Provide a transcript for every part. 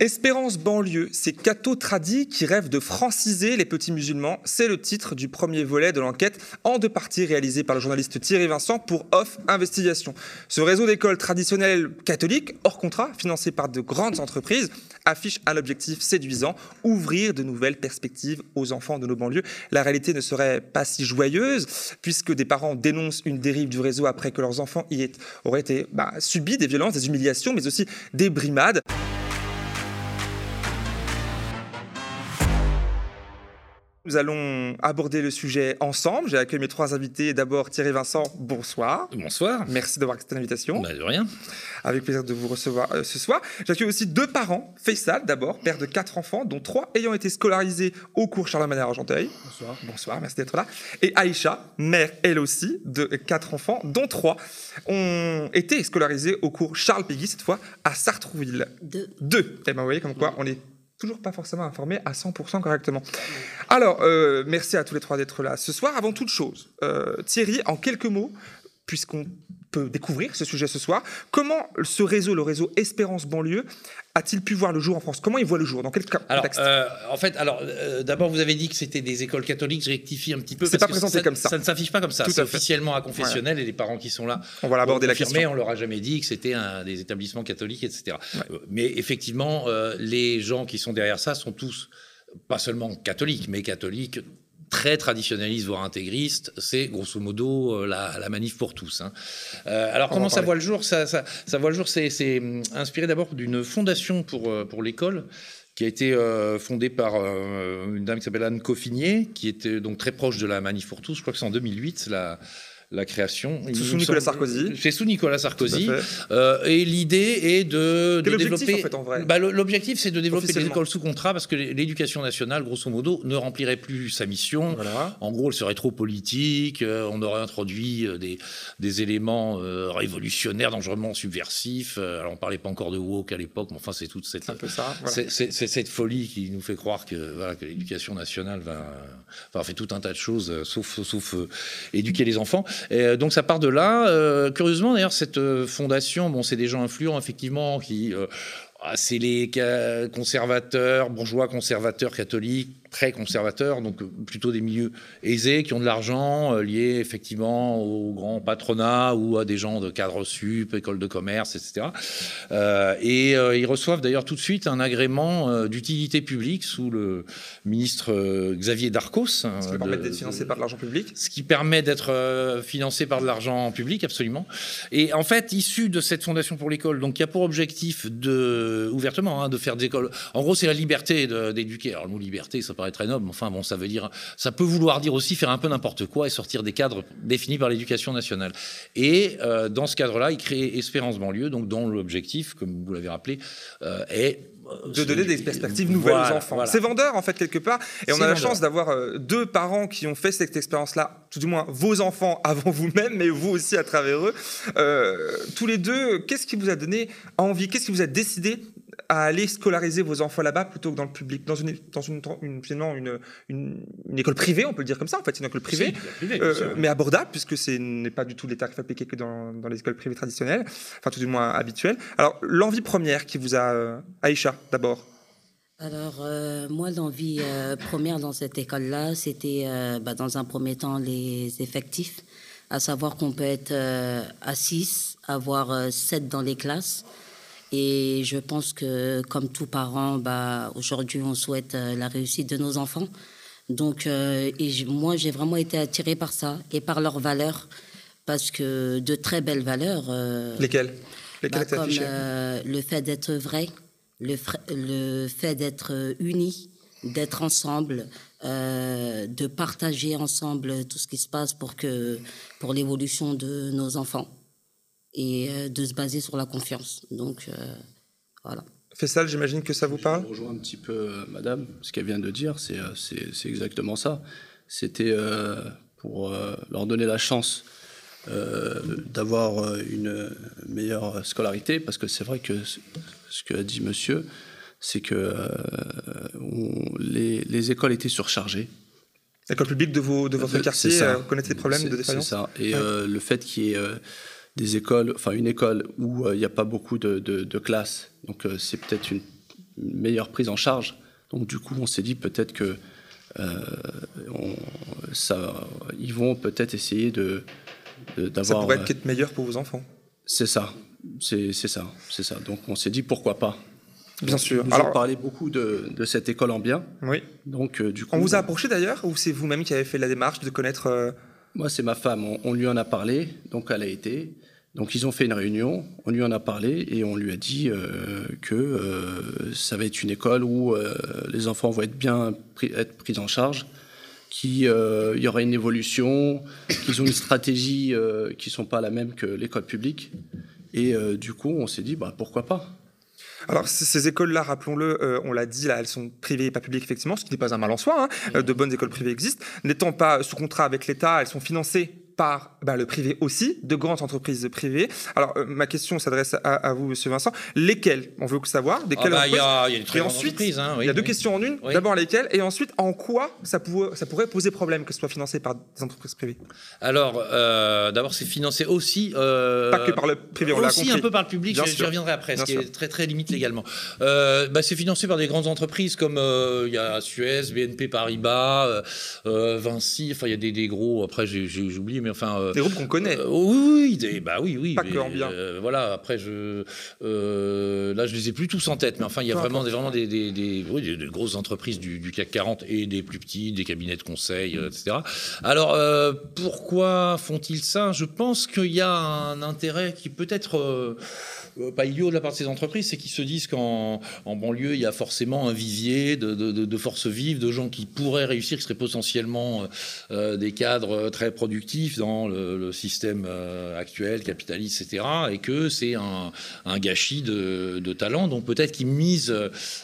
Espérance banlieue, c'est Cato Tradi qui rêve de franciser les petits musulmans. C'est le titre du premier volet de l'enquête en deux parties réalisée par le journaliste Thierry Vincent pour Off Investigation. Ce réseau d'écoles traditionnelles catholiques, hors contrat, financé par de grandes entreprises, affiche un objectif séduisant, ouvrir de nouvelles perspectives aux enfants de nos banlieues. La réalité ne serait pas si joyeuse, puisque des parents dénoncent une dérive du réseau après que leurs enfants y auraient été bah, subi des violences, des humiliations, mais aussi des brimades. Nous allons aborder le sujet ensemble. J'ai accueilli mes trois invités. D'abord Thierry Vincent, bonsoir. Bonsoir. Merci d'avoir accepté l'invitation. Bah, de rien. Avec plaisir de vous recevoir euh, ce soir. J'accueille aussi deux parents. Faisal d'abord, père de quatre enfants, dont trois ayant été scolarisés au cours Charlemagne à Argenteuil. Bonsoir. Bonsoir, merci d'être là. Et Aïcha, mère elle aussi de quatre enfants, dont trois ont été scolarisés au cours Charles Péguy, cette fois à Sartrouville. Deux. Deux. Et eh ben vous voyez comme quoi on est toujours pas forcément informé à 100% correctement. Alors, euh, merci à tous les trois d'être là ce soir. Avant toute chose, euh, Thierry, en quelques mots, puisqu'on peut découvrir ce sujet ce soir. Comment ce réseau, le réseau Espérance Banlieue, a-t-il pu voir le jour en France? Comment il voit le jour? Dans quel contexte alors, euh, En fait, alors euh, d'abord, vous avez dit que c'était des écoles catholiques. Je rectifie un petit peu. C'est pas présenté comme ça. Ça ne s'affiche pas comme ça. C'est officiellement à confessionnel et les parents qui sont là. On va l'aborder la question. On leur a jamais dit que c'était un des établissements catholiques, etc. Euh, mais effectivement, les gens qui sont derrière ça sont tous pas seulement catholiques, mais catholiques très traditionnaliste, voire intégriste, c'est grosso modo euh, la, manif pour tous. Hein. Euh, alors comment ça voit le jour? Ça, ça, voit le jour, c'est hum, inspiré d'abord d'une fondation pour, euh, pour l'école qui a été fondée par une dame qui s'appelle Anne Coffinier, qui était donc très proche de la Manif pour tous. Je crois que c'est en 2008, la, la création. C'est sous Nicolas Sarkozy. C'est sous Nicolas Sarkozy. Euh, et l'idée est de, de développer. En fait, en vrai. Bah, l'objectif, c'est de développer les écoles sous contrat parce que l'éducation nationale, grosso modo, ne remplirait plus sa mission. En gros, elle serait trop politique. Euh, on aurait introduit euh, des, des éléments révolutionnaires, dangereusement subversifs. alors, on parlait pas encore de woke à l'époque, mais enfin, c'est toute cette, c'est cette folie qui nous fait croire que, voilà, que l'éducation nationale va, enfin, fait tout un tas de choses, sauf, sauf éduquer les enfants. Euh, donc ça part de là. Euh, curieusement, d'ailleurs, cette euh, fondation, bon, c'est des gens influents, effectivement, qui ah, c'est les conservateurs, bourgeois conservateurs catholiques, très conservateurs, donc euh, plutôt des milieux aisés qui ont de l'argent euh, lié effectivement au grand patronat ou à des gens de cadre sup, école de commerce, etc. Euh, et ils reçoivent d'ailleurs tout de suite un agrément d'utilité publique sous le ministre Xavier Darcos. Hein, ce qui permet d'être financé par de l'argent public. Ce qui permet d'être financé par de l'argent public, absolument. Et en fait, issu de cette fondation pour l'école, donc qui a pour objectif de ouvertement hein, de faire des écoles. En gros, c'est la liberté d'éduquer. Alors le mot liberté, ça paraît très noble, mais enfin bon, ça veut dire, ça peut vouloir dire aussi faire un peu n'importe quoi et sortir des cadres définis par l'éducation nationale. Et euh, dans ce cadre-là, il crée Espérance banlieue, donc dont l'objectif, comme vous l'avez rappelé, euh, est euh, de donner des perspectives nouvelles aux enfants. C'est vendeur en fait quelque part, et on a la chance d'avoir deux parents qui ont fait cette expérience-là, tout du moins vos enfants avant vous-même, mais vous aussi à travers eux. tous les deux, qu'est-ce qui vous a donné envie, qu'est-ce qui vous a décidé à aller scolariser vos enfants là-bas plutôt que dans le public, dans une, dans une, finalement une, une, école privée, on peut le dire comme ça, en fait, une école privée, euh, mais abordable, puisque ce n'est pas du tout les tarifs appliqués que dans, dans, les écoles privées traditionnelles, enfin tout du moins habituelles. Alors, l'envie première qui vous a... Euh, Aïcha, d'abord. Alors, euh, moi, l'envie première dans cette école-là, c'était, bah, dans un premier temps, les effectifs, à savoir qu'on peut être à 6, avoir 7 dans les classes, et je pense que, comme tout parent, bah, aujourd'hui, on souhaite euh, la réussite de nos enfants. Donc, euh, et moi, j'ai vraiment été attirée par ça et par leurs valeurs, parce que de très belles valeurs. Euh, Lesquelles? Lesquelles bah, Comme le fait d'être vrai, le, le fait d'être unis, d'être ensemble, de partager ensemble tout ce qui se passe pour, que, pour l'évolution de nos enfants et euh, de se baser sur la confiance. Donc, euh, voilà. Fessal, j'imagine que ça vous parle Je rejoins un petit peu euh, Madame, ce qu'elle vient de dire, c'est exactement ça. C'était pour leur donner la chance d'avoir une meilleure scolarité, parce que c'est vrai que ce que a dit Monsieur, c'est que les, les, écoles étaient surchargées. L'école publique de, vos, de votre quartier connaît des problèmes de défaillance? C'est ça. Et le fait qu'il y ait des écoles, enfin une école où euh, il n'y a pas beaucoup de, classes, donc euh, c'est peut-être une, meilleure prise en charge. Donc du coup, on s'est dit peut-être que ça, ils vont peut-être essayer de d'avoir. Ça pourrait être meilleur pour vos enfants. C'est ça, c'est ça, c'est ça. Donc on s'est dit pourquoi pas. Bien sûr. Nous Alors, parlé beaucoup de, de, cette école en bien. Oui. Donc du coup. On vous a approché d'ailleurs, ou c'est vous-même qui avez fait la démarche de connaître moi, c'est ma femme. On, lui en a parlé, donc elle a été. Donc ils ont fait une réunion, on lui en a parlé et on lui a dit euh, que euh, ça va être une école où euh, les enfants vont être bien pris, être en charge, qu'il y aura une évolution, qu'ils ont une stratégie qui ne sont pas la même que l'école publique. Et du coup, on s'est dit, bah, pourquoi pas? Alors ces écoles-là, rappelons-le, on l'a dit, là, elles sont privées et pas publiques effectivement, ce qui n'est pas un mal en soi. Hein. De bonnes écoles privées existent. N'étant pas sous contrat avec l'État, elles sont financées par bah, le privé aussi, de grandes entreprises privées. Alors, euh, ma question s'adresse à, vous, Monsieur Vincent. Lesquelles On veut savoir. Ah bah, il y, a, y a. Hein, il y a deux questions en une. D'abord, lesquelles Et ensuite, en quoi ça, ça pourrait poser problème que ce soit financé par des entreprises privées? Alors, euh, d'abord, c'est financé aussi. Euh, Pas que par le privé, on l'a Aussi un peu par le public, j'y reviendrai après, ce qui est très, très limite légalement. Bah, c'est financé par des grandes entreprises comme il y a Suez, BNP Paribas, Vinci, enfin, il y a des, des gros, après, j'ai oublié, mais enfin. Euh, des groupes qu'on connaît. Euh, oui, oui, bah oui, oui. Pas que en bien. Euh, voilà. Après, je, là, je les ai plus tous en tête, mais enfin, il y a vraiment, des, vraiment des, des, des, grosses entreprises du, du, CAC 40 et des plus petits, des cabinets de conseil, etc. Alors, pourquoi font-ils ça? Je pense qu'il y a un intérêt qui peut être pas idiot de la part de ces entreprises, c'est qu'ils se disent qu'en banlieue, il y a forcément un vivier de, forces vives, de gens qui pourraient réussir, qui seraient potentiellement euh, euh, des cadres très productifs dans le, système actuel, capitaliste, etc. Et que c'est un, gâchis de, talent. Donc peut-être qu'ils misent,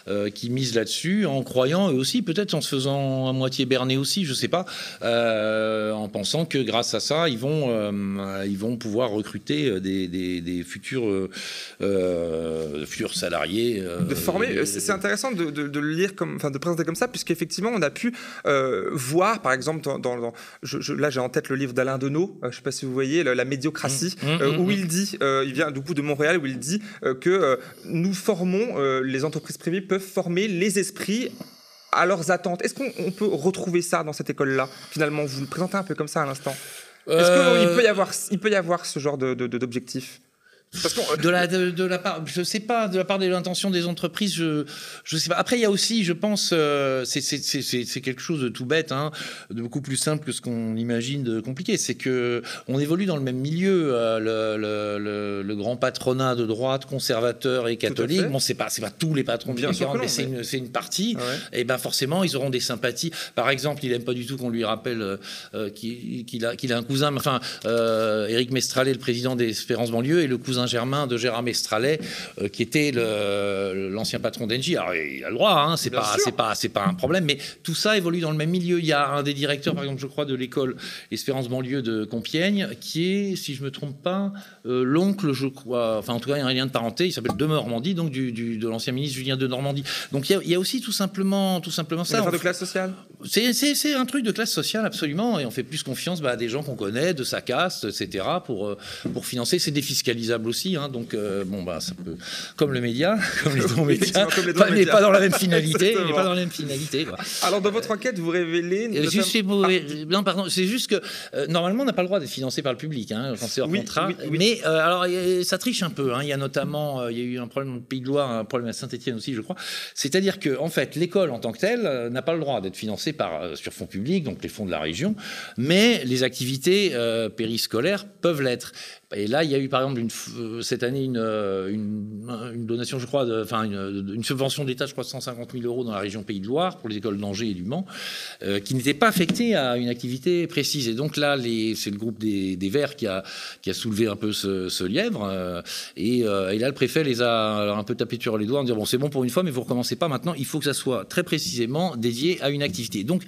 là-dessus en croyant, eux aussi, peut-être en se faisant à moitié berner aussi, je sais pas, en pensant que grâce à ça, ils vont, pouvoir recruter des futurs euh, futurs salariés. Euh, de former, c'est intéressant de, de, le lire comme, enfin de présenter comme ça, puisqu'effectivement on a pu euh, voir, par exemple, dans, je, là j'ai en tête le livre d'Alain Deneau, je ne sais pas si vous voyez, La, médiocratie, mmh, mmh, où mmh, il dit, il vient du coup de Montréal, où il dit que nous formons, les entreprises privées peuvent former les esprits à leurs attentes. Est-ce qu'on peut retrouver ça dans cette école-là Finalement, vous le présentez un peu comme ça à l'instant? Est-ce qu'il peut y avoir, il peut y avoir ce genre d'objectif? De la de, la part, je sais pas, de la part de l'intention des entreprises, je je sais pas. Après, il y a aussi, je pense, euh, c'est c'est quelque chose de tout bête, hein, de beaucoup plus simple que ce qu'on imagine de compliqué. C'est que on évolue dans le même milieu. Euh, le, le, le, grand patronat de droite, conservateur et catholique. Bon, c'est pas c'est pas tous les patrons bien sûr, mais c'est une, une partie. Et ben forcément, ils auront des sympathies. Par exemple, il aime pas du tout qu'on lui rappelle euh, qu'il a qu'il a un cousin. Enfin, Éric Mestralet, le président des Espérances banlieue, et le cousin Saint-Germain de Gérard Mestralet, euh, qui était l'ancien patron d'Engie. Alors, il a le droit, hein, c'est pas, un problème, mais tout ça évolue dans le même milieu. Il y a un des directeurs, par exemple, je crois, de l'école Espérance banlieue de Compiègne, qui est, si je me trompe pas, euh, l'oncle, je crois, enfin, en tout cas, il y a un lien de parenté, il s'appelle de Normandie, donc du, de l'ancien ministre Julien de Normandie. Donc, il y a, aussi tout simplement, tout simplement ça. Une de classe sociale? C'est un truc de classe sociale, absolument, et on fait plus confiance bah, à des gens qu'on connaît, de sa caste, etc., pour, euh, pour financer. C'est défiscalisable aussi, hein, donc euh, bon bah ça peut, comme le média, comme les dons médias, pas, mais pas dans la même finalité, mais pas dans la même finalité. Alors dans votre enquête, vous révélez euh, juste, non pardon, c'est juste que euh, normalement on n'a pas le droit d'être financé par le public hein, quand c'est hors contrat, mais alors ça triche un peu. Hein. il y a notamment, il y a eu un problème au Pays de Loire, un problème à Saint-Étienne aussi, je crois. C'est-à-dire que en fait l'école en tant que telle n'a pas le droit d'être financée par sur fonds publics, donc les fonds de la région, mais les activités périscolaires peuvent l'être. Et là, il y a eu par exemple euh, cette année une, euh, une, donation, je crois, enfin une, subvention d'État, je crois, de 150 000 euros dans la région Pays de Loire pour les écoles d'Angers et du Mans, euh, qui n'était pas affectée à une activité précise. Et donc là, c'est le groupe des, Verts qui a, soulevé un peu ce, lièvre. et, là, le préfet les a un peu tapé sur les doigts en disant bon, c'est bon pour une fois, mais vous recommencez pas maintenant. Il faut que ça soit très précisément dédié à une activité Donc,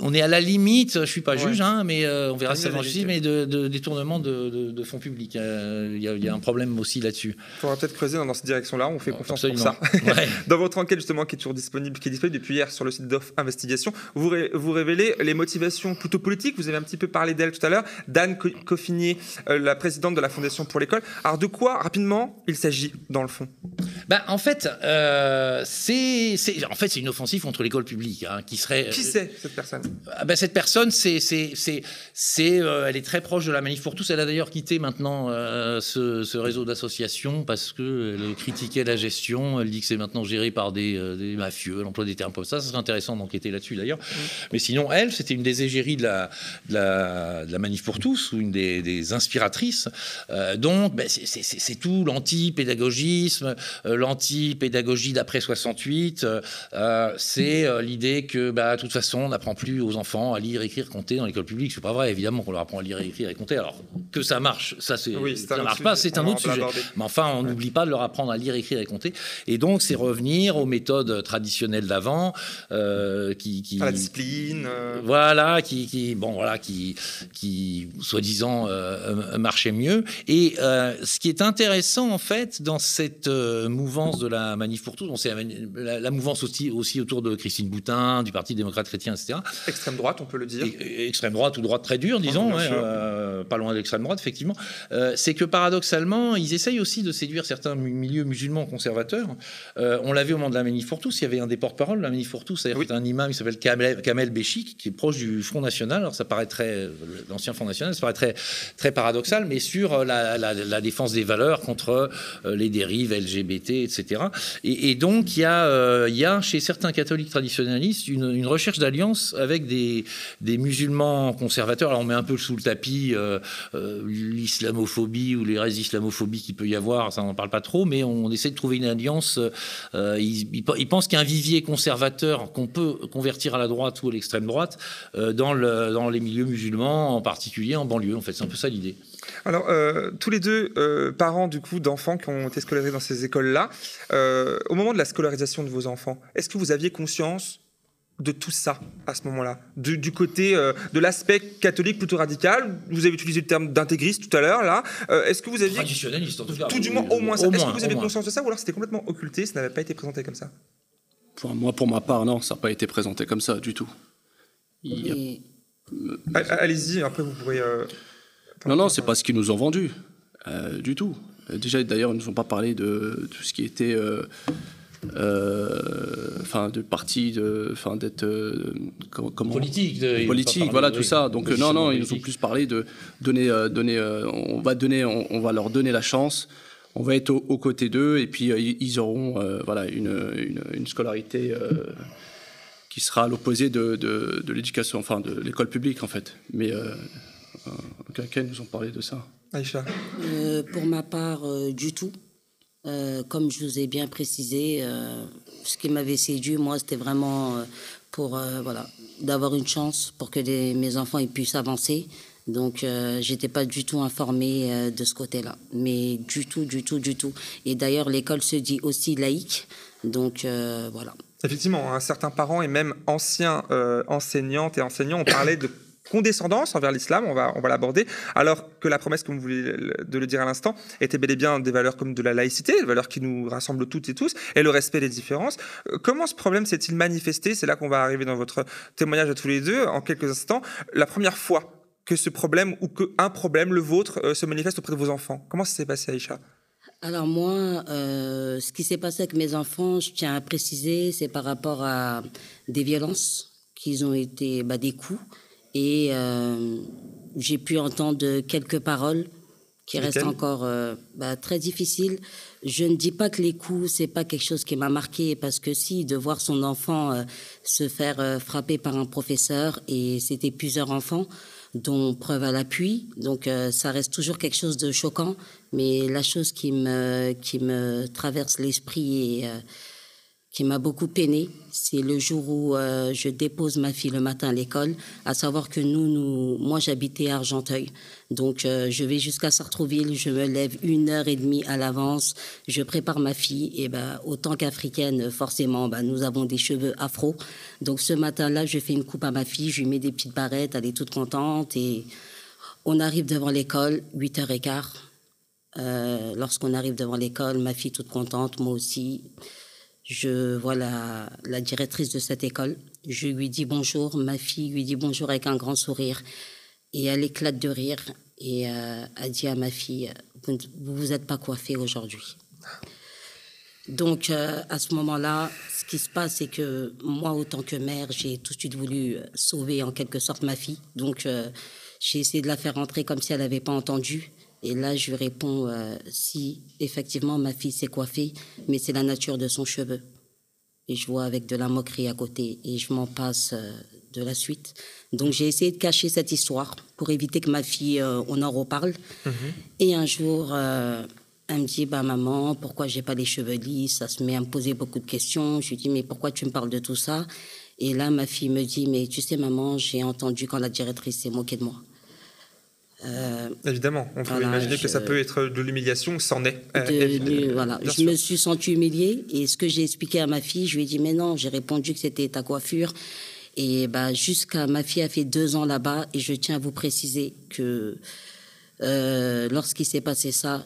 on est à la limite, je suis pas juge, hein, mais on verra ça dans mais de, détournement de, fonds publics. Il y, a un problème aussi là-dessus. Il faudra peut-être creuser dans cette direction-là. On fait confiance pour ça. dans votre enquête justement, qui est toujours disponible, qui est disponible depuis hier sur le site d'Off Investigation, vous, vous révélez les motivations plutôt politiques. Vous avez un petit peu parlé d'elle tout à l'heure. Dan Coffinier, la présidente de la Fondation pour l'école. Alors de quoi rapidement il s'agit dans le fond? Ben, en fait, euh, c'est en fait une offensive contre l'école publique hein, qui serait. Qui c'est cette personne ah ben, cette personne, c'est c'est c'est euh, elle est très proche de la manif pour tous. Elle a d'ailleurs quitté maintenant euh, ce, ce, réseau d'associations parce que elle critiquait la gestion. Elle dit que c'est maintenant géré par des, des mafieux. Elle emploie des termes comme ça. Ce serait intéressant d'enquêter là-dessus d'ailleurs. Mais sinon, elle, c'était une des égéries de la, de la, de la manif pour tous ou une des, des inspiratrices. donc, ben, c'est tout l'anti-pédagogisme l'anti-pédagogie d'après 68, euh, euh, c'est euh, l'idée que, bah, toute façon, on n'apprend plus aux enfants à lire, écrire, compter dans l'école publique. C'est pas vrai, évidemment qu'on leur apprend à lire, écrire et compter. Alors que ça marche, ça, c'est, ça marche pas, c'est un autre sujet. Mais enfin, on n'oublie pas de leur apprendre à lire, écrire et compter. Et donc, c'est revenir aux méthodes traditionnelles d'avant, qui, qui, à la discipline. Voilà, qui, qui, bon, voilà, qui, qui soi-disant marchait mieux. Et ce qui est intéressant en fait dans cette mouvance de la Manif pour tous. On sait la, mouvance aussi, aussi autour de Christine Boutin, du Parti démocrate etc. Extrême droite, on peut le dire. extrême droite ou droite très dure, disons, euh, pas loin de l'extrême droite, effectivement. Euh, c'est que paradoxalement, ils essayent aussi de séduire certains milieux musulmans conservateurs. Euh, on l'a vu au moment de la Manif pour tous, il y avait un des porte-parole de la Manif pour tous, c'est-à-dire un imam qui s'appelle Kamel, Kamel Béchik, qui est proche du Front National. Alors ça paraît très, l'ancien Front National, ça paraît très, très paradoxal, mais sur la, la défense des valeurs contre les dérives LGBT, etc. Et, donc, il y, a, il y a chez certains catholiques traditionnalistes une, recherche d'alliance avec des, musulmans conservateurs. Alors, on met un peu sous le tapis euh, euh, l'islamophobie ou les restes d'islamophobie qu'il peut y avoir, ça n'en parle pas trop, mais on essaie de trouver une alliance. ils, ils, pensent qu'il y a un vivier conservateur qu'on peut convertir à la droite ou à l'extrême droite dans, le, dans les milieux musulmans, en particulier en banlieue. En fait, c'est un peu ça l'idée. Alors, euh, tous les deux euh, parents du coup d'enfants qui ont été scolarisés dans ces écoles-là, euh, au moment de la scolarisation de vos enfants, est-ce que vous aviez conscience de tout ça à ce moment-là, du, côté de l'aspect catholique plutôt radical. Vous avez utilisé le terme d'intégriste tout à l'heure là. est-ce que vous aviez traditionnaliste en tout cas, tout du moins au moins ça. Est-ce que vous avez conscience de ça ou alors c'était complètement occulté, ça n'avait pas été présenté comme ça? Pour moi, pour ma part, non, ça n'a pas été présenté comme ça du tout. Allez-y, après vous pourrez. Non, non, c'est pas ce qu'ils nous ont vendu, euh, du tout. Déjà, d'ailleurs, ils ne nous ont pas parlé de tout ce qui était. Euh, euh, enfin de parti de enfin d'être comment, politique politique voilà tout ça. Donc non non ils nous ont plus parlé de donner donner on va donner on, va leur donner la chance. On va être aux côtés d'eux et puis ils auront voilà une, une, une scolarité qui sera à l'opposé de, de, de l'éducation enfin de l'école publique en fait. Mais Quelqu'un nous ont parlé de ça. Aïcha. Euh, Pour ma part, euh, du tout. Euh, comme je vous ai bien précisé, ce qui m'avait séduit, moi, c'était vraiment pour voilà, d'avoir une chance pour que mes enfants puissent avancer. Donc, j'étais pas du tout informée de ce côté-là. Mais du tout, du tout, du tout. Et d'ailleurs, l'école se dit aussi laïque. Donc, voilà. Effectivement, hein, certains parents et même anciens enseignantes et enseignants ont parlé de condescendance envers l'islam, on va, l'aborder, alors que la promesse, comme vous voulez de le dire à l'instant, était bel et bien des valeurs comme de la laïcité, des valeurs qui nous rassemblent toutes et tous, et le respect des différences. Euh, comment ce problème s'est-il manifesté? C'est là qu'on va arriver dans votre témoignage à tous les deux, en quelques instants. La première fois que ce problème, ou qu'un problème, le vôtre, euh, se manifeste auprès de vos enfants. Comment ça s'est passé, Aïcha? Alors moi, euh, ce qui s'est passé avec mes enfants, je tiens à préciser, c'est par rapport à des violences qui ont été bah, des coups et euh, j'ai pu entendre quelques paroles qui restent encore euh, bah, très difficiles. Je ne dis pas que les coups, c'est pas quelque chose qui m'a marqué, parce que si, de voir son enfant euh, se faire frapper par un professeur, et c'était plusieurs enfants, dont preuve à l'appui, donc ça reste toujours quelque chose de choquant, mais la chose qui me, qui me traverse l'esprit et qui m'a beaucoup peiné, c'est le jour où euh, je dépose ma fille le matin à l'école, à savoir que nous, nous moi j'habitais à Argenteuil, donc euh, je vais jusqu'à Sartrouville, je me lève une heure et demie à l'avance, je prépare ma fille, et ben autant qu'africaine, forcément, ben, nous avons des cheveux afro, donc ce matin-là, je fais une coupe à ma fille, je lui mets des petites barrettes, elle est toute contente, et on arrive devant l'école, 8h15. Euh, lorsqu'on arrive devant l'école, ma fille toute contente, moi aussi. Je vois la, directrice de cette école. Je lui dis bonjour. Ma fille lui dit bonjour avec un grand sourire. Et elle éclate de rire et euh, a dit à ma fille Vous ne vous êtes pas coiffée aujourd'hui. Donc, euh, à ce moment-là, ce qui se passe, c'est que moi, autant que mère, j'ai tout de suite voulu sauver en quelque sorte ma fille. Donc, euh, j'ai essayé de la faire rentrer comme si elle n'avait pas entendu. Et là, je lui réponds euh, si effectivement ma fille s'est coiffée, mais c'est la nature de son cheveu. Et je vois avec de la moquerie à côté et je m'en passe euh, de la suite. Donc j'ai essayé de cacher cette histoire pour éviter que ma fille, euh, on en reparle. Mhm. Et un jour, elle me dit bah maman, pourquoi j'ai pas les cheveux lisses? Ça se met à me poser beaucoup de questions. Je lui dis mais pourquoi tu me parles de tout ça? Et là, ma fille me dit mais tu sais maman, j'ai entendu quand la directrice s'est moquée de moi. Euh, Évidemment, on peut imaginer que ça peut être de l'humiliation, c'en est. Euh, voilà. Je me suis sentie humiliée et ce que j'ai expliqué à ma fille, je lui ai dit mais non, j'ai répondu que c'était ta coiffure. Et bah, jusqu'à ma fille a fait deux ans là-bas et je tiens à vous préciser que euh, lorsqu'il s'est passé ça,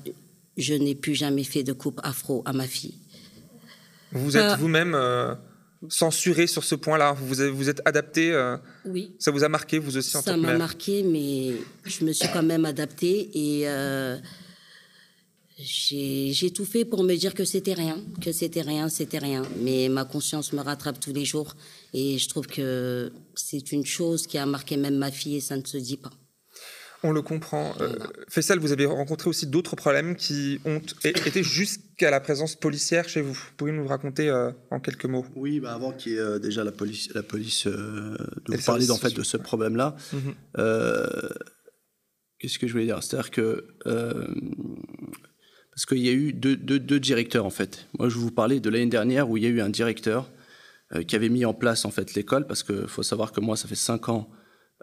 je n'ai plus jamais fait de coupe afro à ma fille. Vous êtes vous-même censuré sur ce point-là Vous vous êtes adapté euh, Oui. Ça vous a marqué, vous aussi, en Ça m'a marqué, mais je me suis quand même adaptée et euh, j'ai tout fait pour me dire que c'était rien, que c'était rien, c'était rien. Mais ma conscience me rattrape tous les jours et je trouve que c'est une chose qui a marqué même ma fille et ça ne se dit pas. On le comprend. Euh, Faisal, vous avez rencontré aussi d'autres problèmes qui ont été jusqu'à la présence policière chez vous. Vous pouvez nous raconter euh, en quelques mots? Oui, bah avant qu'il y ait euh, déjà la police, la police de vous parler en fait de ce problème-là. Mhm. Qu'est-ce que je voulais dire? C'est-à-dire que parce qu'il y a eu deux, deux, directeurs en fait. Moi, je vous parlais de l'année dernière où il y a eu un directeur qui avait mis en place en fait l'école parce qu'il faut savoir que moi, ça fait cinq ans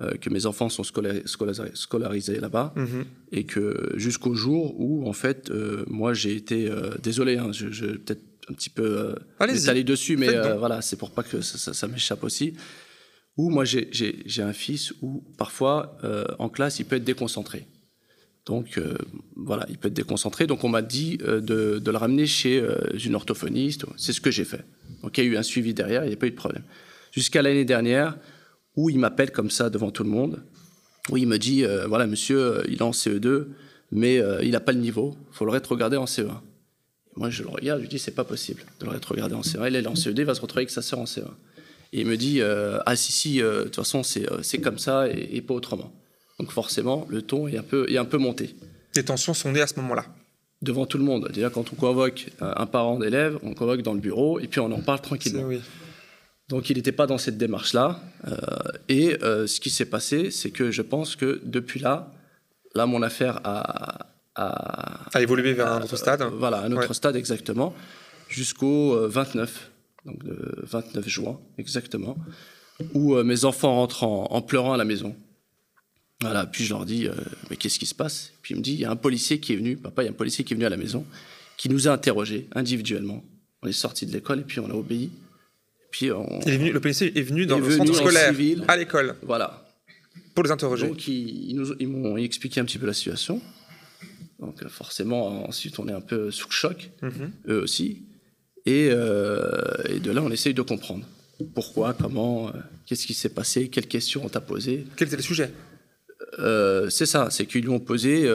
euh, que mes enfants sont scolarisés, là-bas mhm. et que jusqu'au jour où, en fait, euh, moi, j'ai été euh, désolé, hein, je, je peut-être un petit peu aller dessus, mais voilà, c'est pour pas que ça, m'échappe aussi. Où moi, j'ai un fils où parfois, en classe, il peut être déconcentré. Donc voilà, il peut être déconcentré. Donc on m'a dit de, de, le ramener chez une orthophoniste. C'est ce que j'ai fait. Donc il y a eu un suivi derrière, il n'y a pas eu de problème. Jusqu'à l'année dernière, où il m'appelle comme ça devant tout le monde, où il me dit euh, voilà, monsieur, euh, il est en CE2, mais euh, il n'a pas le niveau, il faut le rétrograder en CE1. moi, je le regarde, je lui dis c'est pas possible de le rétrograder en CE1. Il est en CE2, il va se retrouver avec sa sœur en CE1. Et il me dit ah, si, si, de toute façon, c'est comme ça et, pas autrement. Donc, forcément, le ton est un peu, est un peu monté. Les tensions sont nées à ce moment-là devant tout le monde. Déjà, quand on convoque un parent d'élève, on convoque dans le bureau et puis on en parle tranquillement. Oui. Donc il n'était pas dans cette démarche-là. Euh, et euh, ce qui s'est passé, c'est que je pense que depuis là, là, mon affaire a... A, évolué vers un autre stade Voilà, un autre stade exactement, jusqu'au 29, euh, donc le 29 juin exactement, où mes enfants rentrent en, pleurant à la maison. Voilà, puis je leur dis, mais qu'est-ce qui se passe? Puis il me dit, il y a un policier qui est venu, papa, il y a un policier qui est venu à la maison, qui nous a interrogés individuellement. On est sortis de l'école et puis on a obéi. Puis le policier est venu dans le centre scolaire, à l'école. Voilà. Pour les interroger. Donc ils, nous, ils m'ont expliqué un petit peu la situation. Donc euh, forcément, ensuite, on est un peu sous le choc, mhm. eux aussi. Euh, et, de là, on essaye de comprendre. Pourquoi, comment, euh, qu'est-ce qui s'est passé, quelles questions on t'a posées. Quel était le sujet C'est ça, c'est qu'ils lui ont posé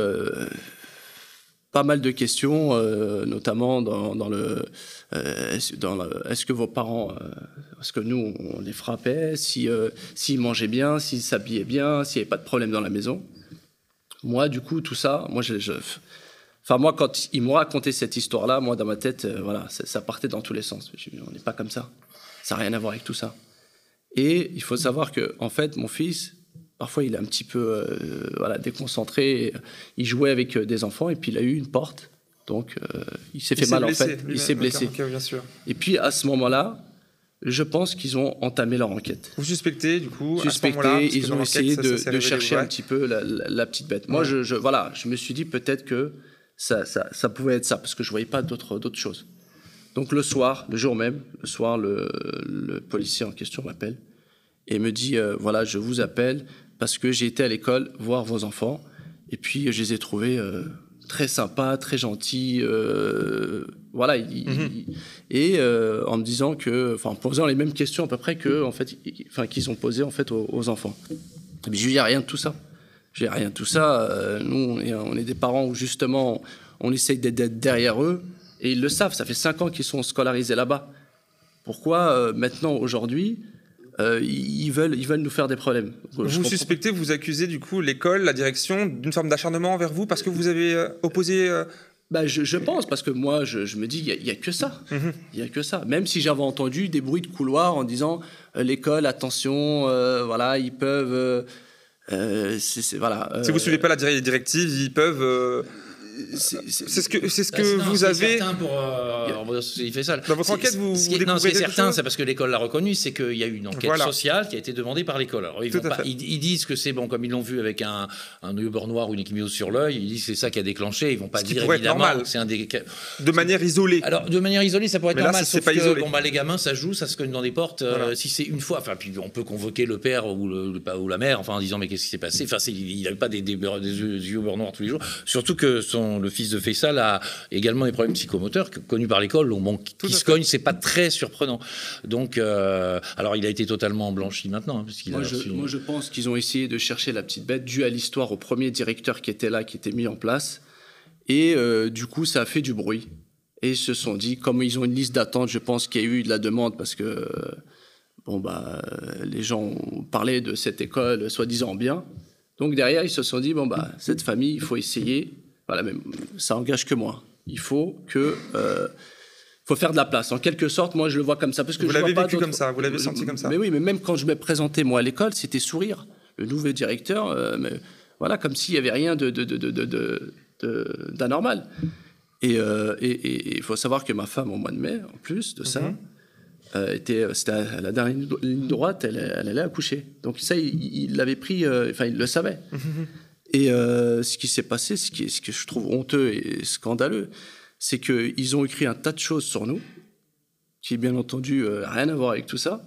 pas mal de questions, euh, notamment dans, le, euh, est-ce que vos parents, euh, est-ce que nous on les frappait, si s'ils mangeaient bien, s'ils s'habillaient bien, s'il n'y avait pas de problème dans la maison. Moi, du coup, tout ça, moi, je, enfin moi, quand ils m'ont raconté cette histoire-là, moi dans ma tête, voilà, ça, partait dans tous les sens. on n'est pas comme ça, ça n'a rien à voir avec tout ça. Et il faut savoir que, en fait, mon fils, Parfois, il est un petit peu euh, voilà, déconcentré. Il jouait avec euh, des enfants et puis il a eu une porte Donc, il s'est fait mal, en fait. Il s'est blessé. bien sûr. Et puis, à ce moment-là, je pense qu'ils ont entamé leur enquête. Vous suspectez, du coup Suspecté, ils ont essayé de, chercher un petit peu la, petite bête. Moi, je, voilà, je me suis dit peut-être que ça, ça, pouvait être ça, parce que je ne voyais pas d'autres choses. Donc le soir, le jour même, le soir, le, policier en question m'appelle et me dit, euh, voilà, je vous appelle parce que j'ai été à l'école voir vos enfants, et puis je les ai trouvés... Euh, très sympa, très gentil. Euh, voilà. Mhm. et euh, en me disant que, enfin, en posant les mêmes questions à peu près que, en fait, enfin, qu'ils ont posées en fait aux, enfants. Mais je lui dis rien de tout ça. J'ai rien de tout ça. Nous, on est, des parents où justement, on essaye d'être derrière eux et ils le savent. Ça fait cinq ans qu'ils sont scolarisés là-bas. Pourquoi maintenant, aujourd'hui, euh, ils, veulent, ils veulent nous faire des problèmes. Vous suspectez, vous accusez du coup l'école, la direction d'une forme d'acharnement envers vous parce que vous avez euh, opposé. Euh, bah, je, pense, parce que moi, je, me dis, il n'y a, que ça. Mhm. Il a que ça. Même si j'avais entendu des bruits de couloir en disant, l'école, attention, voilà, ils peuvent... voilà, si vous ne suivez pas la directive, ils peuvent c'est ce que, c'est ce bah, que vous avez. Certain pour, euh, il fait ça. Dans votre enquête, vous, ce qui, vous Non, ce qui est certain, c'est parce que l'école l'a reconnu, c'est qu'il y a eu une enquête sociale qui a été demandée par l'école. Ils, disent que c'est bon, comme ils l'ont vu avec un, un bord noir ou une échymose sur l'œil, ils disent que c'est ça qui a déclenché. Ils vont pas dire évidemment. C'est un des... De manière isolée. Alors, de manière isolée, ça pourrait être normal. sauf pas que, isolé. bon, bah, les gamins, ça joue, ça se cogne dans des portes. Euh, si c'est une fois, enfin, puis on peut convoquer le père ou, le, ou la mère, enfin, en disant mais qu'est-ce qui s'est passé? Enfin, il n'avait pas des, des, yeux beurre noirs tous les jours. Surtout que son, le fils de Faisal a également des problèmes psychomoteurs connus par l'école. Bon, qui se cogne, c'est pas très surprenant. Donc, euh, alors il a été totalement blanchi maintenant. Hein, moi, je, moi, je, pense qu'ils ont essayé de chercher la petite bête dû à l'histoire au premier directeur qui était là, qui était mis en place. Et euh, du coup, ça a fait du bruit. Et ils se sont dit, comme ils ont une liste d'attente, je pense qu'il y a eu de la demande parce que bon bah les gens parlaient de cette école soi-disant bien. Donc derrière, ils se sont dit bon bah cette famille, il faut essayer voilà, même, ça engage que moi. Il faut que euh, faut faire de la place. En quelque sorte, moi, je le vois comme ça. Parce que vous l'avez vécu comme ça, vous l'avez senti comme ça. Mais oui, mais même quand je me présentais, moi, à l'école, c'était sourire. Le nouveau directeur, euh, mais, voilà, comme s'il n'y avait rien de, d'anormal. Euh, et il faut savoir que ma femme, au mois de mai, en plus de ça, mhm. était, c'était la dernière ligne droite, elle, elle, allait accoucher. Donc ça, il l'avait pris, enfin, il le savait. Mhm. Et euh, ce qui s'est passé, ce, qui ce que je trouve honteux et scandaleux, c'est qu'ils ont écrit un tas de choses sur nous, qui bien entendu euh, rien à voir avec tout ça,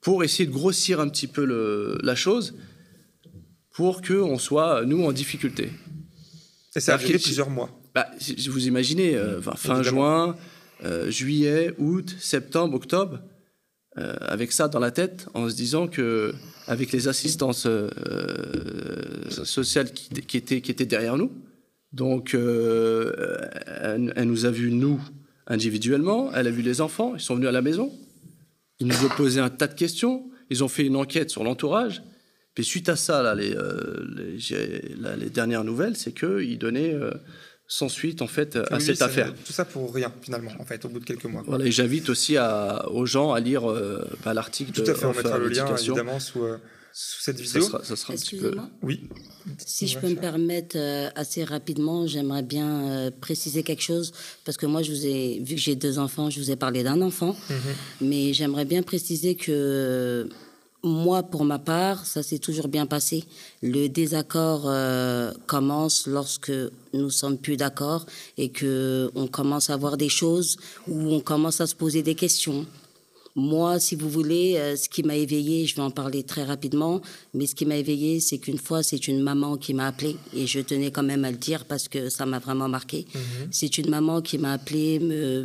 pour essayer de grossir un petit peu le, la chose, pour qu'on soit, nous, en difficulté. Et ça a duré plusieurs mois. Bah, vous imaginez, euh, fin juin, juillet, août, septembre, octobre, euh, avec ça dans la tête, en se disant que avec les assistances euh, sociales qui, étaient derrière nous, donc euh, elle, nous a vus nous individuellement, elle a vu les enfants, ils sont venus à la maison, ils nous ont posé un tas de questions, ils ont fait une enquête sur l'entourage. Puis suite à ça, là, les, les, dernières nouvelles, c'est qu'ils donnaient sans suite en fait à cette affaire. Tout ça pour rien finalement en fait au bout de quelques mois. Voilà, et j'invite aussi à, aux gens à lire euh, bah, l'article. Tout à fait, on mettra le lien évidemment sous, euh, sous cette vidéo. Ça sera, un petit peu. Oui. Si je peux me permettre euh, assez rapidement, j'aimerais bien préciser quelque chose parce que moi je vous ai vu que j'ai deux enfants, je vous ai parlé d'un enfant, mhm. mais j'aimerais bien préciser que moi, pour ma part, ça s'est toujours bien passé. Le désaccord euh, commence lorsque nous sommes plus d'accord et que on commence à voir des choses où on commence à se poser des questions. Moi, si vous voulez, euh, ce qui m'a éveillé, je vais en parler très rapidement, mais ce qui m'a éveillé, c'est qu'une fois, c'est une maman qui m'a appelé et je tenais quand même à le dire parce que ça m'a vraiment marqué. Mhm. C'est une maman qui m'a appelé.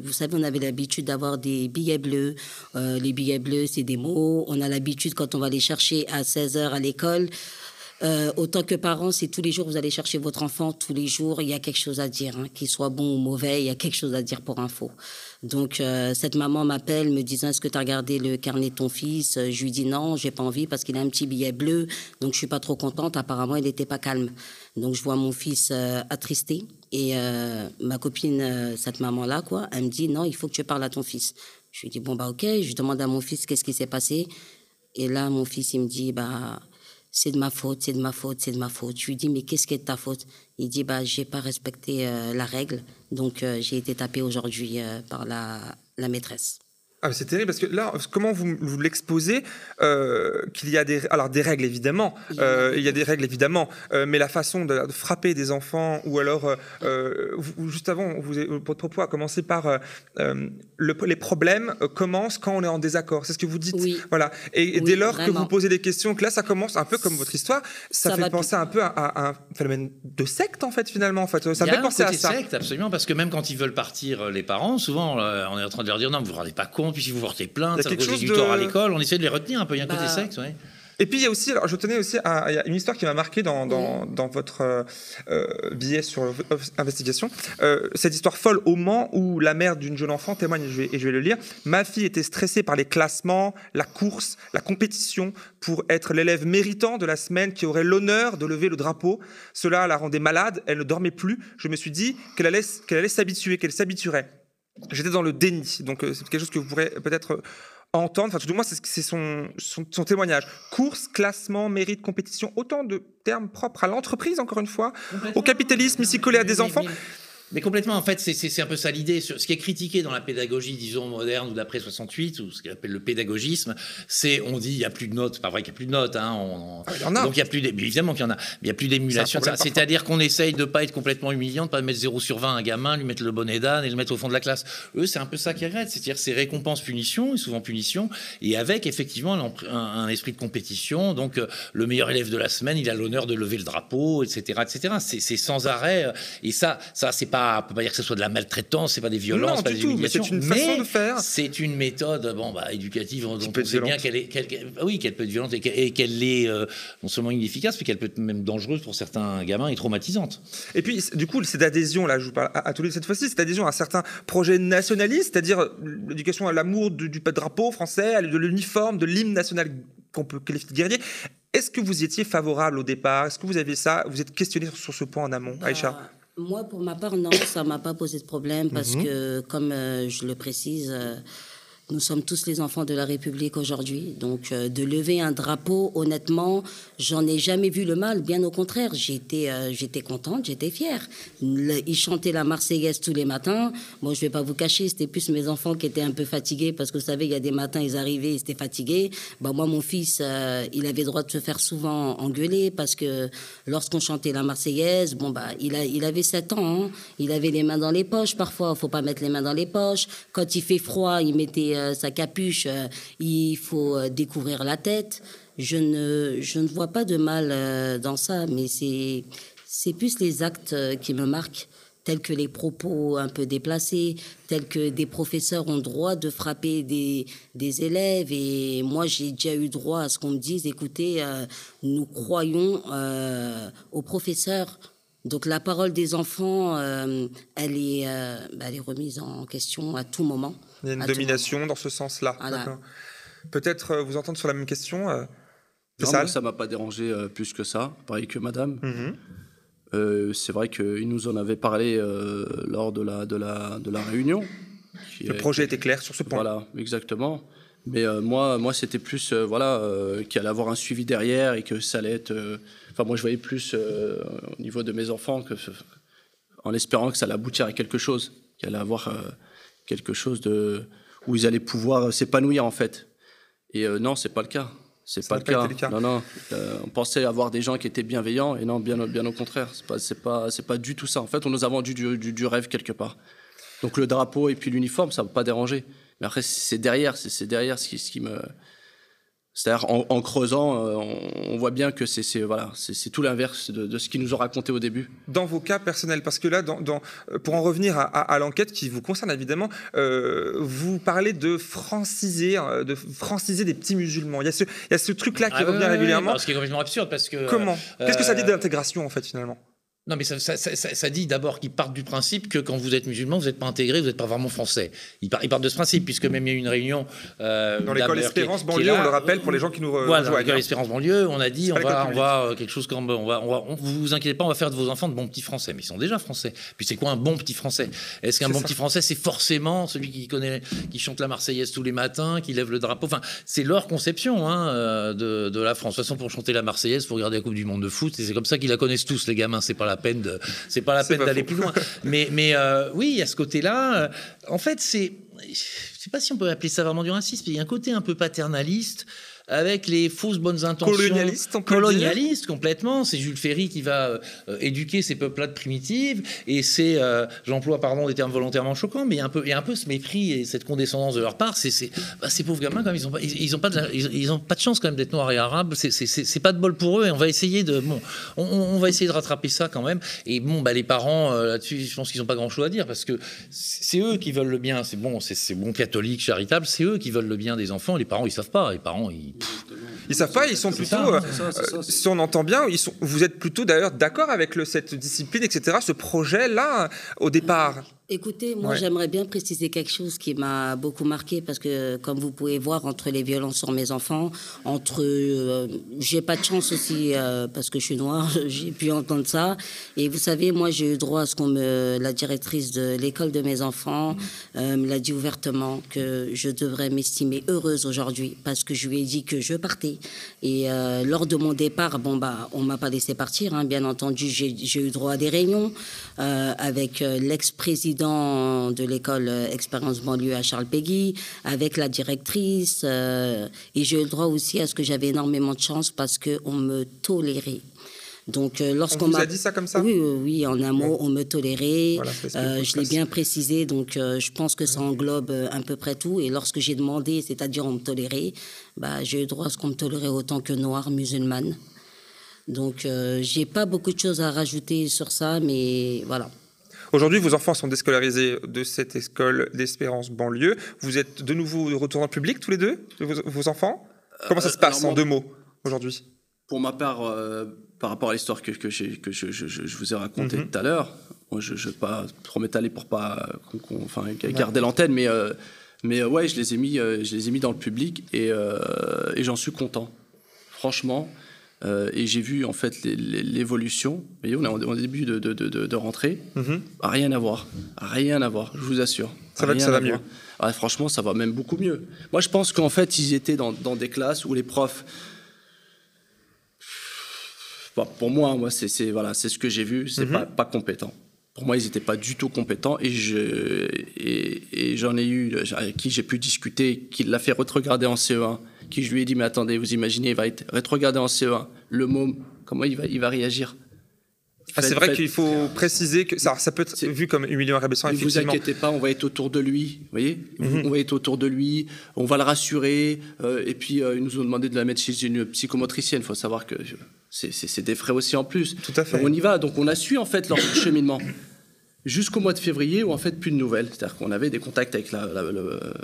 vous savez, on avait l'habitude d'avoir des billets bleus. Euh, les billets bleus, c'est des mots. On a l'habitude, quand on va les chercher à 16 heures à l'école, euh, autant que parents, c'est tous les jours, vous allez chercher votre enfant, tous les jours, il y a quelque chose à dire, hein, qu'il soit bon ou mauvais, il y a quelque chose à dire pour info. Donc euh, cette maman m'appelle me disant est-ce que tu as regardé le carnet de ton fils? Je lui dis non, j'ai pas envie parce qu'il a un petit billet bleu, donc je suis pas trop contente. Apparemment, il n'était pas calme. Donc je vois mon fils euh, attristé et euh, ma copine, cette maman là quoi, elle me dit non, il faut que tu parles à ton fils. Je lui dis bon bah ok, je demande à mon fils qu'est-ce qui s'est passé et là mon fils il me dit bah c'est de ma faute, c'est de ma faute, c'est de ma faute. Je lui dis, mais qu'est-ce qui est de ta faute? Il dit, bah, j'ai pas respecté euh, la règle, donc euh, j'ai été tapé aujourd'hui euh, par la, la maîtresse. Ah, c'est terrible parce que là, comment vous, vous l'exposez euh, Qu'il y a des, alors des règles évidemment, euh, il y a des règles évidemment, euh, mais la façon de, frapper des enfants ou alors juste avant, vous, votre propos a commencé par le, les problèmes commencent quand on est en désaccord. C'est ce que vous dites. Voilà. Et, dès lors que vous posez des questions, que là, ça commence un peu comme votre histoire, ça, fait penser un peu à, un phénomène de secte en fait finalement. En fait, ça fait penser à ça. secte absolument parce que même quand ils veulent partir, les parents, souvent, on est en train de leur dire non, vous vous rendez pas compte puis si vous portez plainte, ça vous du tort à l'école, on essaie de les retenir un peu. Il y a un côté bah. sexe, oui. Et puis il y a aussi, alors je tenais aussi à, il y a une histoire qui m'a marqué dans, dans, dans votre euh, euh billet sur investigation. Euh, cette histoire folle au Mans où la mère d'une jeune enfant témoigne, et je, vais, et je vais le lire. Ma fille était stressée par les classements, la course, la compétition pour être l'élève méritant de la semaine qui aurait l'honneur de lever le drapeau. Cela la rendait malade, elle ne dormait plus. Je me suis dit qu'elle allait, qu'elle allait s'habituer, qu'elle s'habituerait. J'étais dans le déni. Donc, euh, c'est quelque chose que vous pourrez peut-être euh, entendre. Enfin, tout du moins, c'est son, son, son, témoignage. Course, classement, mérite, compétition, autant de termes propres à l'entreprise, encore une fois, au capitalisme ici collé à des enfants. Mais complètement, en fait, c'est un peu ça l'idée. Ce qui est critiqué dans la pédagogie, disons, moderne ou d'après 68, ou ce qu'on appelle le pédagogisme, c'est, on dit, il n'y a plus de notes. Pas vrai qu'il n'y a plus de notes. Hein, ah, il y en a. Donc, il y a plus évidemment qu'il y en a. il n'y a plus d'émulation. C'est-à-dire qu'on essaye de ne pas être complètement humiliant, de ne pas mettre 0 sur 20 à un gamin, lui mettre le bonnet d'âne et le mettre au fond de la classe. Eux, c'est un peu ça qu'ils regrettent. C'est-à-dire, c'est récompense-punition, et souvent punition, et avec, effectivement, un, esprit de compétition. Donc, euh, le meilleur élève de la semaine, il a l'honneur de lever le drapeau, etc., etc. C'est sans arrêt. Euh, et ça, ça, c'est pas on peut pas dire que ce soit de la maltraitance, c'est pas des violences, pas des humiliations. C'est une façon de faire. C'est une méthode, bon, bah, éducative, dont on sait bien qu'elle est, oui, qu'elle peut être violente et qu'elle est euh, non seulement inefficace, mais qu'elle peut être même dangereuse pour certains gamins et traumatisante. Et puis, du coup, cette adhésion, là, je vous parle à, tous les cette fois-ci, cette adhésion à certains projets nationalistes, c'est-à-dire l'éducation à l'amour du, du drapeau français, de l'uniforme, de l'hymne national qu'on peut qualifier de guerrier. Est-ce que vous y étiez favorable au départ? Est-ce que vous avez ça? Vous êtes questionné sur, ce point en amont, bah, Aïcha? Moi, pour ma part, non, ça m'a pas posé de problème parce mhm. que, comme euh, je le précise, euh, nous sommes tous les enfants de la République aujourd'hui. Donc, euh, de lever un drapeau, honnêtement, j'en ai jamais vu le mal. Bien au contraire, j'étais, euh, j'étais contente, j'étais fière. ils chantaient la Marseillaise tous les matins. Moi, je vais pas vous cacher, c'était plus mes enfants qui étaient un peu fatigués parce que vous savez, il y a des matins, ils arrivaient, ils étaient fatigués. Bah, moi, mon fils, euh, il avait droit de se faire souvent engueuler parce que lorsqu'on chantait la Marseillaise, bon, bah, il, a, il avait 7 ans. Hein. Il avait les mains dans les poches parfois. Faut pas mettre les mains dans les poches. Quand il fait froid, il mettait sa capuche, euh, il faut euh, découvrir la tête. Je ne, je ne vois pas de mal dans ça, mais c'est, plus les actes qui me marquent tels que les propos un peu déplacés, tels que des professeurs ont droit de frapper des, des élèves. Et moi, j'ai déjà eu droit à ce qu'on me dise, écoutez, nous croyons aux professeurs. Donc la parole des enfants, elle, est, elle est remise en question à tout moment. Il y a une domination dans ce sens-là. Peut-être euh, vous entendre sur la même question. Euh, non, ça m'a pas dérangé euh, plus que ça, pareil que Madame. Mhm. c'est vrai qu'il nous en avait parlé lors de la, de la, de la réunion. Le projet était clair sur ce point. Voilà, exactement. Mais moi, moi c'était plus voilà, qu'il allait avoir un suivi derrière et que ça allait être. Enfin, moi, je voyais plus au niveau de mes enfants que, en espérant que ça allait aboutir à quelque chose, qu'il allait avoir quelque chose de où ils allaient pouvoir s'épanouir en fait. Et euh, non, c'est pas le cas. C'est pas, le cas. Non, non. Euh, on pensait avoir des gens qui étaient bienveillants et non, bien, bien au contraire. C'est pas, c'est pas, c'est pas du tout ça. En fait, on nous a vendu du, du, rêve quelque part. Donc le drapeau et puis l'uniforme, ça va pas déranger. Mais après, c'est derrière, c'est derrière ce qui, ce qui me, c'est-à-dire en, creusant, euh, on, voit bien que c'est voilà, c'est tout l'inverse de, ce qu'ils nous ont raconté au début. Dans vos cas personnels, parce que là, dans, euh, pour en revenir à, l'enquête qui vous concerne évidemment, euh, vous parlez de franciser, de franciser des petits musulmans. Il y a ce, il y a ce truc-là qui ah revient régulièrement. ce qui est complètement absurde parce que. Comment? Qu'est-ce que ça dit d'intégration en fait finalement? Non, mais ça, ça, ça, ça dit d'abord qu'ils partent du principe que quand vous êtes musulman, vous n'êtes pas intégré, vous n'êtes pas vraiment français. Ils, partent de ce principe, puisque même il y a eu une réunion. Euh, Dans l'école Espérance banlieue, on le rappelle pour les gens qui nous Voilà, dans l'école Espérance banlieue, on a dit on va, on va euh, quelque chose comme. On va, on va, vous vous inquiétez pas, on va faire de vos enfants de bons petits français. Mais ils sont déjà français. Puis c'est quoi un bon petit français? Est-ce qu'un bon petit français, c'est forcément celui qui connaît, qui chante la Marseillaise tous les matins, qui lève le drapeau? Enfin, c'est leur conception hein, euh, de, de, la France. De toute façon, pour chanter la Marseillaise, il faut regarder la Coupe du Monde de foot. C'est comme ça qu'ils la connaissent tous, les gamins. C'est pas la peine de c'est pas la peine d'aller plus loin. Mais, mais euh, oui, il y a ce côté-là. En fait, c'est, je sais pas si on peut appeler ça vraiment du racisme, mais il y a un côté un peu paternaliste avec les fausses bonnes intentions. Colonialiste, Colonialiste, complètement. C'est Jules Ferry qui va euh, éduquer ces peuples-là primitives. Et c'est, euh, j'emploie, pardon, des termes volontairement choquants, mais il y, a un peu, il y a un peu ce mépris et cette condescendance de leur part. C'est, bah, ces pauvres gamins, quand ils n'ont pas, ils, ont pas, de, ils, ont pas de chance quand même d'être noirs et arabes. C'est, pas de bol pour eux. Et on va essayer de, bon, on, va essayer de rattraper ça quand même. Et bon, bah, les parents, euh, là-dessus, je pense qu'ils n'ont pas grand-chose à dire parce que c'est eux qui veulent le bien. C'est bon, c'est, bon catholique, charitable. C'est eux qui veulent le bien des enfants. Les parents, ils savent pas. Les parents, ils ils savent pas, ils sont plutôt, euh, si on entend bien, ils sont, vous êtes plutôt d'ailleurs d'accord avec le, cette discipline, etc., ce projet-là, au départ? Écoutez, moi j'aimerais bien préciser quelque chose qui m'a beaucoup marqué parce que comme vous pouvez voir entre les violences sur mes enfants, entre euh, j'ai pas de chance aussi euh, parce que je suis noire, j'ai pu entendre ça. Et vous savez moi j'ai eu droit à ce qu'on me la directrice de l'école de mes enfants euh, me l'a dit ouvertement que je devrais m'estimer heureuse aujourd'hui parce que je lui ai dit que je partais. Et lors de mon départ bon bah on m'a pas laissé partir hein, bien entendu j'ai eu droit à des réunions avec l'ex-président de l'école euh, Expérience banlieue à Charles Péguy, avec la directrice. Euh, et j'ai eu le droit aussi à ce que j'avais énormément de chance parce qu'on me tolérait. Donc, euh, lorsqu'on m'a dit ça comme ça Oui, oui, en un mot, on me tolérait. je l'ai bien précisé, donc je pense que ça englobe à peu près tout. Et lorsque j'ai demandé, c'est-à-dire on me tolérait, bah, j'ai eu droit à ce qu'on me tolérait autant que noire, musulmane. Donc, j'ai pas beaucoup de choses à rajouter sur ça, mais voilà. Aujourd'hui, vos enfants sont déscolarisés de cette école d'Espérance banlieue. Vous êtes de nouveau de retour en public, tous les deux, vos, enfants? Comment ça se passe en deux mots aujourd'hui? Pour ma part, euh, par rapport à l'histoire que, que, que je, je, vous ai racontée mhm. tout à l'heure, je ne vais pas trop m'étaler pour pas enfin, garder l'antenne, mais, euh, mais euh, ouais, je les, ai mis, je les ai mis dans le public et, et j'en suis content. Franchement, euh, et j'ai vu en fait l'évolution. on est en, début de, de, de, rentrée. Mhm. Rien à voir. Rien à voir, je vous assure. Ça va, ça va mieux. Ah, franchement, ça va même beaucoup mieux. Moi, je pense qu'en fait, ils étaient dans, dans, des classes où les profs. pour moi, moi c'est voilà, ce que j'ai vu, c'est mhm. pas, pas compétent. Pour moi, ils n'étaient pas du tout compétents et je et, j'en ai eu avec qui j'ai pu discuter, qui l'a fait retrograder en CE1 qui je lui ai dit, mais attendez, vous imaginez, il va être rétrogradé en CE1. Le môme, comment il va, il va réagir ah, c'est vrai qu'il faut préciser que ça, ça peut être vu comme humiliant et rabaissant. Ne vous inquiétez pas, on va être autour de lui. Vous voyez mhm. On va être autour de lui, on va le rassurer. Euh, et puis, euh, ils nous ont demandé de la mettre chez une psychomotricienne. Il faut savoir que c'est des frais aussi en plus. Tout à fait. on y va. Donc, on a su en fait leur cheminement. Jusqu'au mois de février, où en fait, plus de nouvelles. C'est-à-dire qu'on avait des contacts avec la, la,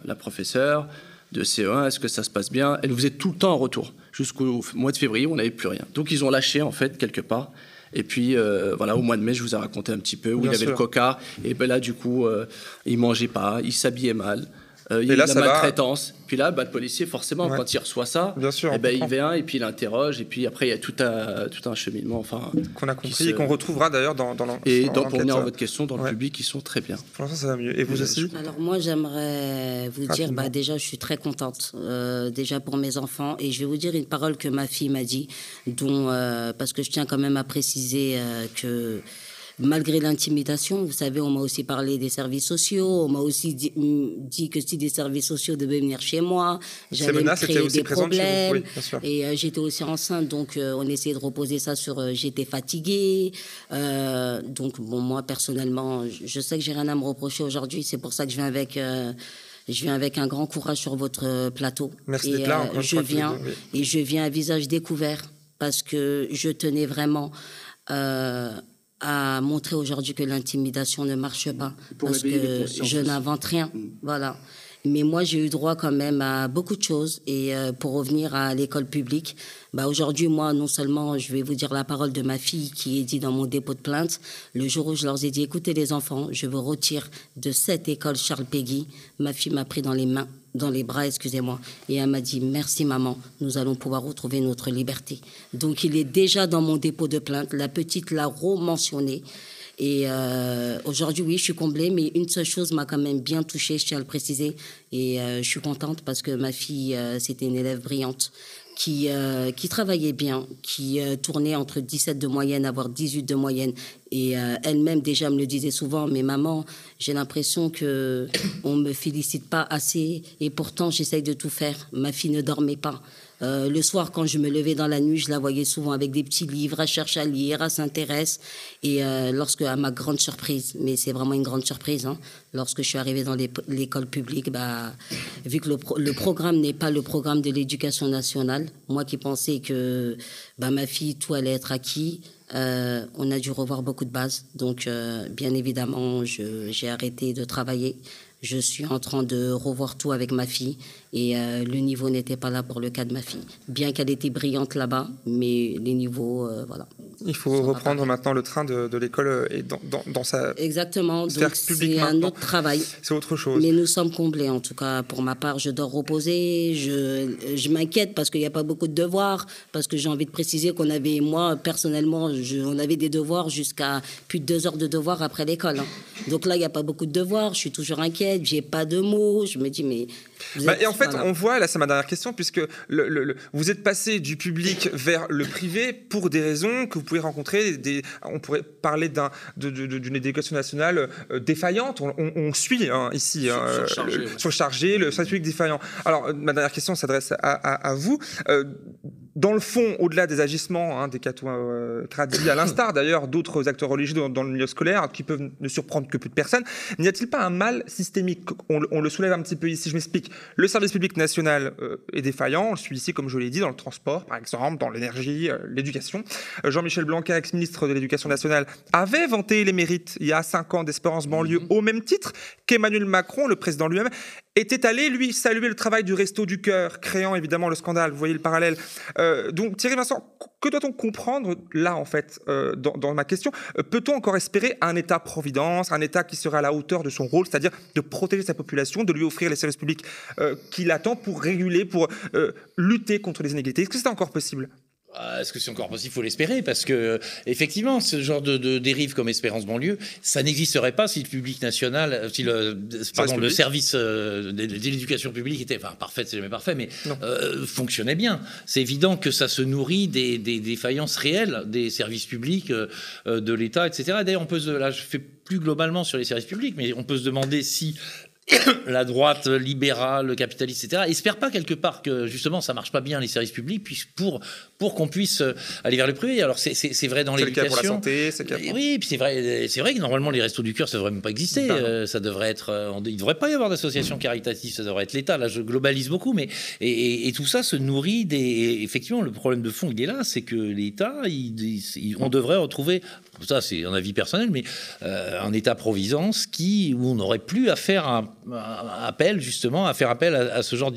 la professeure de CE1, est-ce que ça se passe bien? Elle nous faisait tout le temps en retour. Jusqu'au mois de février, on n'avait plus rien. Donc ils ont lâché en fait quelque part. Et puis euh, voilà, au mois de mai, je vous ai raconté un petit peu où il avait le coca. Et ben là, du coup, euh, il mangeait pas, il s'habillait mal. Euh, il y a la maltraitance. Puis là, bah, le policier, forcément, quand il reçoit ça, Bien sûr, eh ben, il vient et puis il interroge. Et puis après, il y a tout un, tout un cheminement. Enfin, qu'on a compris et qu'on retrouvera d'ailleurs dans, dans Et pour revenir à votre question, dans le public, ils sont très bien. Pour l'instant, ça va mieux. Et vous aussi Alors, moi, j'aimerais vous dire, bah, déjà, je suis très contente, euh, déjà pour mes enfants. Et je vais vous dire une parole que ma fille m'a dit, dont, euh, parce que je tiens quand même à préciser que malgré l'intimidation, vous savez, on m'a aussi parlé des services sociaux, on m'a aussi dit, mm, que si des services sociaux devaient venir chez moi, j'allais créer des problèmes. et euh, j'étais aussi enceinte, donc euh, on essayait de reposer ça sur euh, j'étais fatiguée. donc bon, moi personnellement, je sais que j'ai rien à me reprocher aujourd'hui. C'est pour ça que je viens avec je viens avec un grand courage sur votre plateau. Merci d'être là. je viens et je viens à visage découvert parce que je tenais vraiment à montrer aujourd'hui que l'intimidation ne marche pas parce que je n'invente rien. Mm. Voilà. Mais moi, j'ai eu droit quand même à beaucoup de choses. Et euh, pour revenir à l'école publique, bah aujourd'hui, moi, non seulement je vais vous dire la parole de ma fille qui est dit dans mon dépôt de plainte, le jour où je leur ai dit, écoutez les enfants, je vous retire de cette école Charles Péguy, ma fille m'a pris dans les mains dans les bras, excusez-moi, et elle m'a dit merci maman, nous allons pouvoir retrouver notre liberté. Donc il est déjà dans mon dépôt de plainte, la petite l'a re-mentionné. Et euh, aujourd'hui, oui, je suis comblée, mais une seule chose m'a quand même bien touchée, je tiens à le préciser. Et euh, je suis contente parce que ma fille, euh, c'était une élève brillante qui, qui travaillait bien, qui tournait entre 17 de moyenne, voire 18 de moyenne. Et elle-même déjà me le disait souvent, mais maman, j'ai l'impression que on me félicite pas assez, et pourtant j'essaye de tout faire. Ma fille ne dormait pas. Euh, le soir, quand je me levais dans la nuit, je la voyais souvent avec des petits livres, à chercher à lire, à s'intéresser. Et euh, lorsque, à ma grande surprise, mais c'est vraiment une grande surprise, hein, lorsque je suis arrivée dans l'école publique, bah, vu que le, programme n'est pas le programme de l'éducation nationale, moi qui pensais que bah, ma fille, tout allait être acquis, euh, on a dû revoir beaucoup de bases. Donc, bien évidemment, j'ai arrêté de travailler. Je suis en train de revoir tout avec ma fille et euh, le niveau n'était pas là pour le cas de ma fille. Bien qu'elle était brillante là-bas, mais les niveaux, euh, voilà. Il faut reprendre maintenant le train de, l'école et dans, dans, sa Exactement, donc c'est un autre travail. C'est autre chose. Mais nous sommes comblés, en tout cas pour ma part, je dors reposer, je, je m'inquiète parce qu'il n'y a pas beaucoup de devoirs, parce que j'ai envie de préciser qu'on avait, moi personnellement, je, on avait des devoirs jusqu'à plus de deux heures de devoirs après l'école. Hein. Donc là, il n'y a pas beaucoup de devoirs, je suis toujours inquiète, j'ai pas de mots, je me dis mais bah, et en fait, on voit, là c'est ma dernière question, puisque le, vous êtes passé du public vers le privé pour des raisons que vous pouvez rencontrer. Des, on pourrait parler d'une éducation nationale euh, défaillante. On, suit hein, ici, hein, surchargé, le, le service public défaillant. Alors, ma dernière question s'adresse à, vous. Euh, dans le fond, au-delà des agissements hein, des catouins euh, traduits, à l'instar d'ailleurs d'autres acteurs religieux dans, le milieu scolaire, qui peuvent ne surprendre que peu de personnes, n'y a-t-il pas un mal systémique? On, le soulève un petit peu ici, je m'explique. Le service public national euh, est défaillant, on le suit ici, comme je l'ai dit, dans le transport, par exemple, dans l'énergie, euh, l'éducation. Jean-Michel Blanquer, ex-ministre de l'Éducation nationale, avait vanté les mérites il y a cinq ans d'Espérance banlieue mhm. au même titre qu'Emmanuel Macron, le président lui-même, était allé, lui, saluer le travail du Resto du Cœur, créant évidemment le scandale. Vous voyez le parallèle. Euh, donc, Thierry Vincent, que doit-on comprendre là, en fait, euh, dans, ma question? Euh, Peut-on encore espérer un État-providence, un État qui serait à la hauteur de son rôle, c'est-à-dire de protéger sa population, de lui offrir les services publics qu'il attend pour réguler, pour lutter contre les inégalités? Est-ce que c'est encore possible? Est-ce que c'est encore possible? Il faut l'espérer, parce que effectivement, ce genre de, dérive comme Espérance banlieue, ça n'existerait pas si le public national, si le, pardon, le service euh, de, l'éducation publique était, enfin, parfait, c'est jamais parfait, mais euh, fonctionnait bien. C'est évident que ça se nourrit des, défaillances réelles des services publics, euh, de l'État, etc. D'ailleurs, on peut, là, je fais plus globalement sur les services publics, mais on peut se demander si la droite libérale, le capitaliste, etc., espère pas quelque part que justement ça marche pas bien les services publics, puis pour pour qu'on puisse euh, aller vers le privé. Alors c'est vrai dans l'éducation. C'est le cas pour la santé, c'est le Oui, puis c'est vrai, c'est vrai que normalement les restos du cœur ça devrait même pas exister. Ben euh, ça devrait être, euh, il devrait pas y avoir d'association caritative, ça devrait être l'État. Là, je globalise beaucoup, mais et, tout ça se nourrit des. Effectivement, le problème de fond il est là, c'est que l'État, on devrait retrouver ça c'est un avis personnel, mais un État-providence qui où on n'aurait plus à faire un, appel justement à faire appel à, à ce genre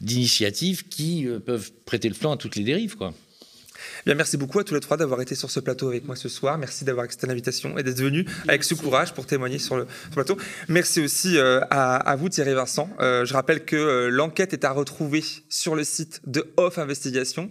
d'initiatives qui peuvent prêter le flanc à toutes les dérives, quoi. Bien, merci beaucoup à tous les trois d'avoir été sur ce plateau avec moi ce soir. Merci d'avoir accepté l'invitation et d'être venu avec ce courage pour témoigner sur le, plateau. Merci aussi euh, à, vous, Thierry Vincent. Euh, je rappelle que euh, l'enquête est à retrouver sur le site de Off Investigation.